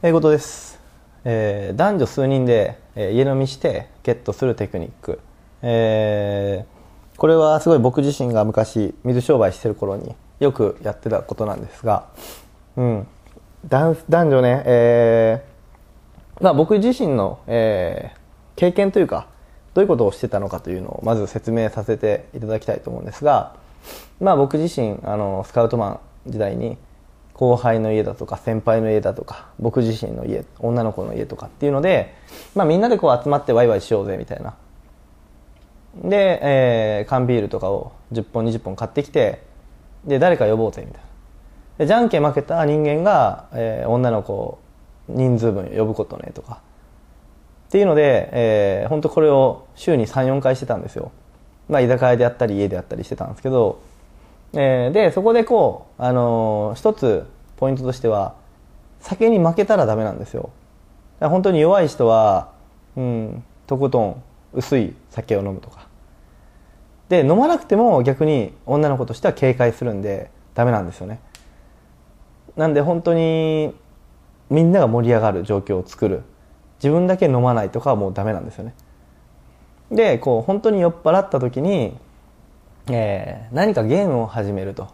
英語です、えー、男女数人で、えー、家飲みしてゲットするテクニック、えー、これはすごい僕自身が昔水商売してる頃によくやってたことなんですが、うん、男女ね、えーまあ、僕自身の、えー、経験というかどういうことをしてたのかというのをまず説明させていただきたいと思うんですが、まあ、僕自身あのスカウトマン時代に後輩の家だとか先輩の家だとか僕自身の家女の子の家とかっていうので、まあ、みんなでこう集まってワイワイしようぜみたいな。で、えー、缶ビールとかを10本20本買ってきてで誰か呼ぼうぜみたいな。でじゃんけん負けた人間が、えー、女の子人数分呼ぶことねとか。っていうので、えー、本当これを週に34回してたんですよ。まあ居酒屋であったり家であったりしてたんですけどえー、でそこでこう、あのー、一つポイントとしては酒に負けたらダメなんですよ。本当に弱い人は、うん、とことん薄い酒を飲むとか。で飲まなくても逆に女の子としては警戒するんでダメなんですよね。なんで本当にみんなが盛り上がる状況を作る。自分だけ飲まないとかはもうダメなんですよね。でこう本当に酔っ払った時にえー、何かゲームを始めると。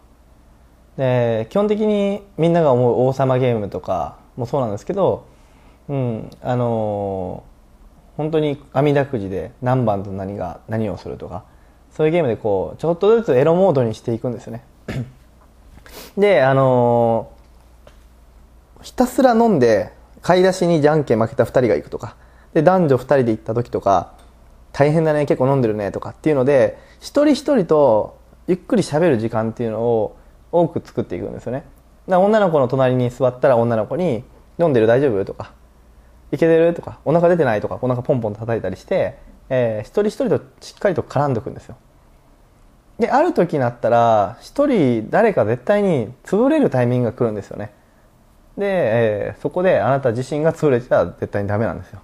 で基本的にみんなが思う王様ゲームとかもそうなんですけど、うんあのー、本当に網だくじで何番と何が何をするとかそういうゲームでこうちょっとずつエロモードにしていくんですよね。であのー、ひたすら飲んで買い出しにじゃんけん負けた2人が行くとかで男女2人で行った時とか大変だね結構飲んでるねとかっていうので一人一人とゆっくり喋る時間っていうのを多く作っていくんですよね。だ女の子の隣に座ったら女の子に「飲んでる大丈夫?」とか「いけてる?」とか「お腹出てない?」とか。お腹ポンポン叩いたりして、えー、一人一人としっかりと絡んでおくんですよ。である時になったら一人誰か絶対に潰れるタイミングが来るんですよね。で、えー、そこであなた自身が潰れちゃ絶対にダメなんですよ。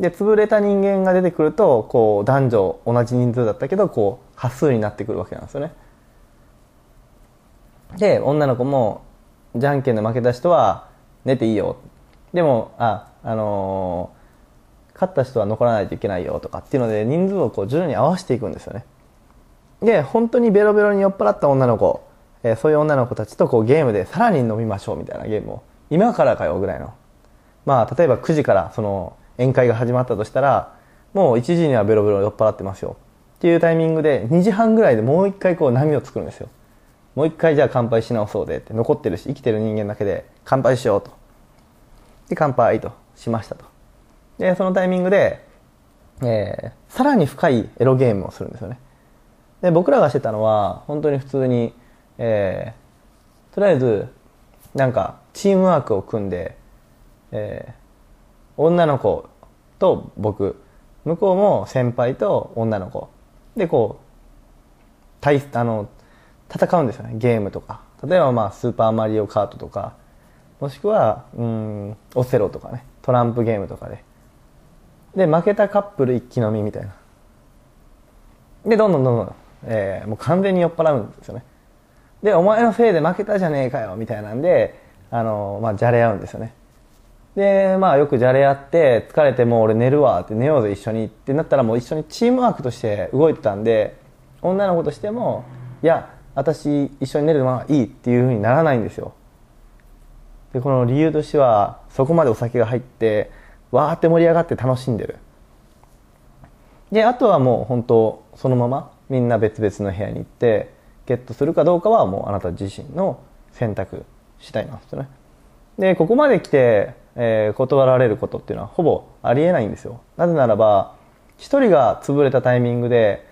で潰れた人間が出てくるとこう男女同じ人数だったけどこう端数になってくるわけなんですよね。で女の子もじゃんけんで負けた人は寝ていいよ。でもああのー、勝った人は残らないといけないよとかっていうので人数をこう徐々に合わせていくんですよね。で本当にベロベロに酔っ払った女の子、えー、そういう女の子たちとこうゲームでさらに飲みましょうみたいなゲームを今からかよぐらいの。まあ例えば9時からその宴会が始まったとしたらもう1時にはベロベロ酔っ払ってますよ。っていうタイミングで2時半ぐらいでもう一回こう波を作るんですよ。もう一回じゃあ乾杯し直そうでって残ってるし生きてる人間だけで乾杯しようと。で乾杯としましたと。でそのタイミングで、えー、さらに深いエロゲームをするんですよね。で僕らがしてたのは本当に普通に、えー、とりあえずなんかチームワークを組んで、えー、女の子と僕向こうも先輩と女の子。でこう対あの戦うんですよねゲームとか。例えばまあスーパーマリオカートとか。もしくはうんオセロとかね。トランプゲームとかで。で負けたカップル一気飲みみたいな。でどんどんどんどん、えー、もう完全に酔っ払うんですよね。でお前のせいで負けたじゃねえかよみたいなんであのまあじゃれ合うんですよね。で、まあよくじゃれ合って疲れてもう俺寝るわって寝ようぜ一緒にってなったらもう一緒にチームワークとして動いてたんで、女の子としても、いや、私一緒に寝るのはいいっていうふうにならないんですよ。で、この理由としては、そこまでお酒が入って、わーって盛り上がって楽しんでる。で、あとはもう本当、そのままみんな別々の部屋に行って、ゲットするかどうかはもうあなた自身の選択次第なんですよね。で、ここまで来て、えー、断られることっていうのはほぼありえないんですよ。なぜならば、一人が潰れたタイミングで、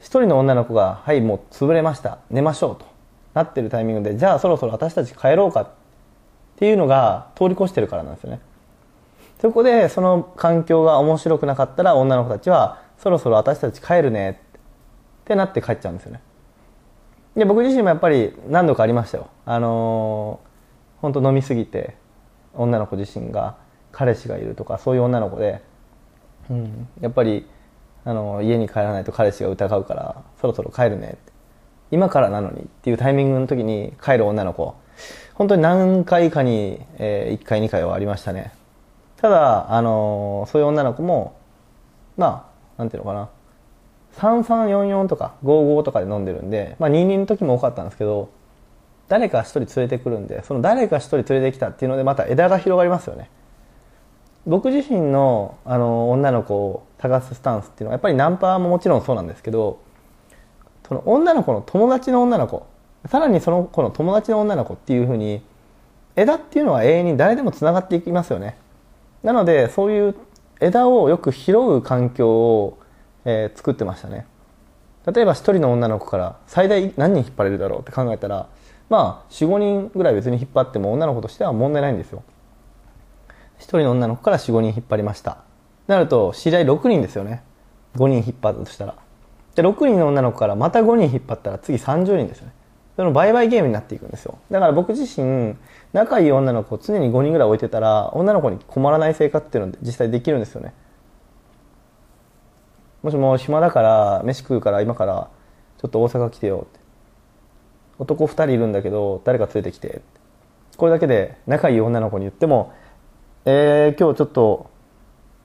一人の女の子が、はい、もう潰れました。寝ましょうとなってるタイミングで、じゃあそろそろ私たち帰ろうかっていうのが通り越してるからなんですよね。そこでその環境が面白くなかったら女の子たちは、そろそろ私たち帰るねってなって帰っちゃうんですよね。で、僕自身もやっぱり何度かありましたよ。あのー、本当飲みすぎて、女の子自身が彼氏がいるとかそういう女の子で、うん、やっぱりあの家に帰らないと彼氏が疑うからそろそろ帰るねって今からなのにっていうタイミングの時に帰る女の子。本当に何回かに、えー、1回2回はありましたね。ただ、あの、そういう女の子もまあなんていうのかな。3344とか55とかで飲んでるんで、まあ、22の時も多かったんですけど誰か一人連れてくるんでその誰か一人連れてきたっていうのでまた枝が広がりますよね。僕自身のあの女の子を探すスタンスっていうのはやっぱりナンパももちろんそうなんですけどその女の子の友達の女の子さらにその子の友達の女の子っていうふうに枝っていうのは永遠に誰でもつながっていきますよね。なのでそういう枝をよく拾う環境を、えー、作ってましたね。例えば一人の女の子から最大何人引っ張れるだろうって考えたらまあ45人ぐらい別に引っ張っても女の子としては問題ないんですよ。1人の女の子から45人引っ張りました。なると知り合い6人ですよね。5人引っ張ったとしたら。で6人の女の子からまた5人引っ張ったら次30人ですよね。その売買ゲームになっていくんですよ。だから僕自身仲いい女の子を常に5人ぐらい置いてたら女の子に困らない生活っていうの実際できるんですよね。もしも暇だから飯食うから今からちょっと大阪来てよって。男2人いるんだけど誰か連れてきて。これだけで仲いい女の子に言ってもえー、今日ちょっと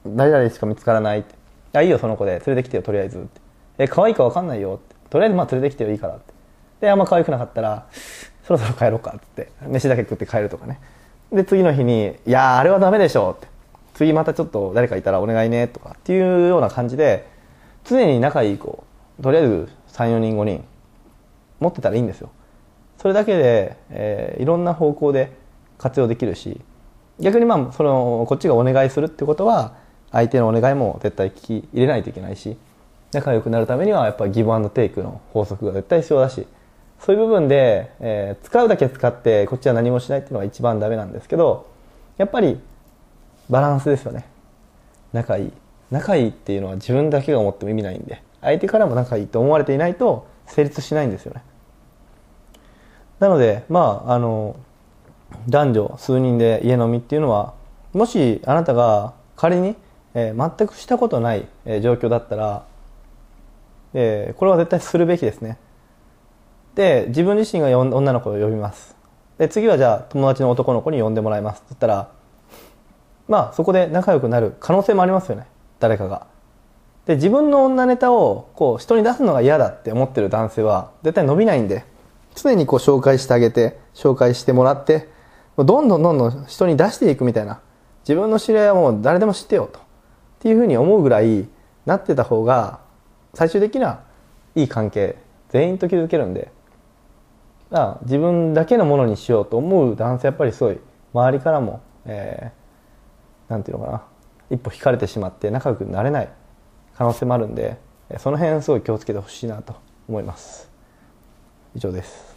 誰々しか見つからないって。あいいよその子で。連れてきてよとりあえずって。え可愛いか分かんないよって。とりあえずまあ連れてきてよいいからって。であんま可愛くなかったらそろそろ帰ろうかって。飯だけ食って帰るとかね。で次の日に「いやあれはダメでしょ」って。次またちょっと誰かいたらお願いねとかっていうような感じで常に仲いい子。とりあえず34人5人持ってたらいいんですよ。それだけで、えー、いろんな方向で活用できるし逆にまあそのこっちがお願いするってことは相手のお願いも絶対聞き入れないといけないし仲良くなるためにはやっぱギブアンドテイクの法則が絶対必要だしそういう部分で、えー、使うだけ使ってこっちは何もしないっていうのが一番ダメなんですけどやっぱりバランスですよね。仲いい。仲いいっていうのは自分だけが思っても意味ないんで相手からも仲いいと思われていないと成立しないんですよね。なのでまああの男女数人で家飲みっていうのはもしあなたが仮に、えー、全くしたことない、えー、状況だったら、えー、これは絶対するべきですね。で自分自身が女の子を呼びます。で次はじゃあ友達の男の子に呼んでもらいますって言ったらまあそこで仲良くなる可能性もありますよね。誰かが。で自分の女ネタをこう人に出すのが嫌だって思ってる男性は絶対伸びないんで常にこう紹介してあげて紹介してもらってどんどんどんどん人に出していくみたいな。自分の知り合いはもう誰でも知ってよと。っていうふうに思うぐらいなってた方が最終的にはいい関係全員と築けるんで。自分だけのものにしようと思う男性やっぱりすごい。周りからも、えー、なんていうのかな。一歩引かれてしまって仲良くなれない。可能性もあるんでその辺すごい気をつけてほしいなと思います。以上です。